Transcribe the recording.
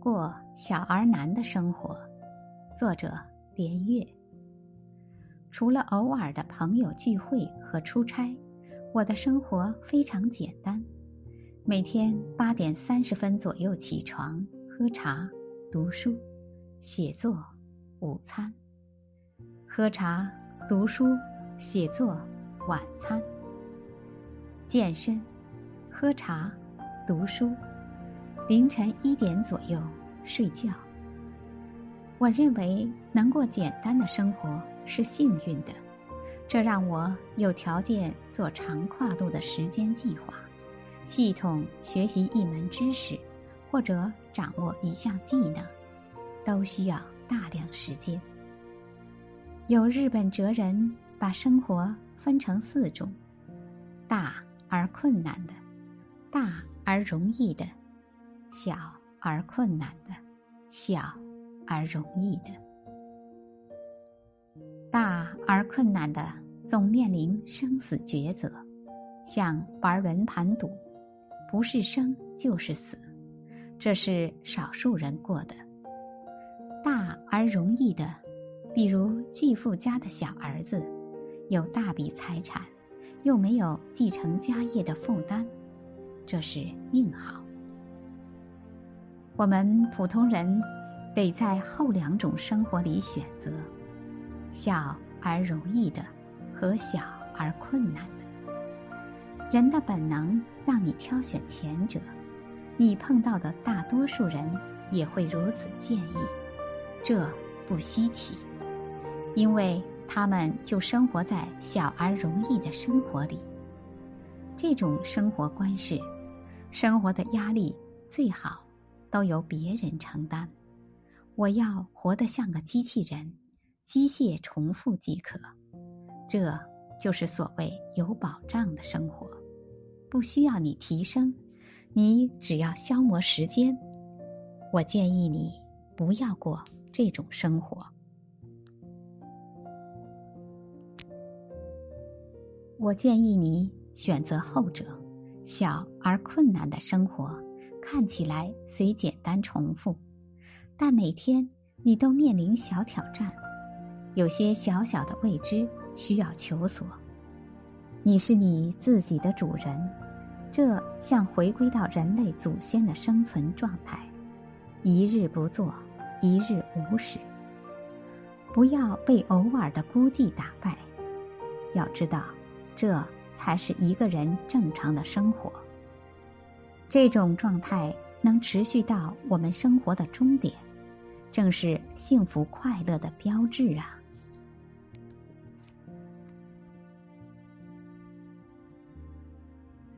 过小而难的生活，作者连月。除了偶尔的朋友聚会和出差，我的生活非常简单。每天八点三十分左右起床，喝茶、读书、写作、午餐。喝茶、读书、写作、晚餐。健身、喝茶、读书。凌晨一点左右睡觉。我认为能过简单的生活是幸运的，这让我有条件做长跨度的时间计划，系统学习一门知识，或者掌握一项技能，都需要大量时间。有日本哲人把生活分成四种：大而困难的，大而容易的。小而困难的，小而容易的，大而困难的，总面临生死抉择，像玩轮盘赌，不是生就是死，这是少数人过的。大而容易的，比如继父家的小儿子，有大笔财产，又没有继承家业的负担，这是命好。我们普通人得在后两种生活里选择：小而容易的和小而困难的。人的本能让你挑选前者，你碰到的大多数人也会如此建议，这不稀奇，因为他们就生活在小而容易的生活里。这种生活观是：生活的压力最好。都由别人承担，我要活得像个机器人，机械重复即可。这就是所谓有保障的生活，不需要你提升，你只要消磨时间。我建议你不要过这种生活。我建议你选择后者，小而困难的生活。看起来虽简单重复，但每天你都面临小挑战，有些小小的未知需要求索。你是你自己的主人，这像回归到人类祖先的生存状态：一日不做，一日无食。不要被偶尔的孤寂打败，要知道，这才是一个人正常的生活。这种状态能持续到我们生活的终点，正是幸福快乐的标志啊！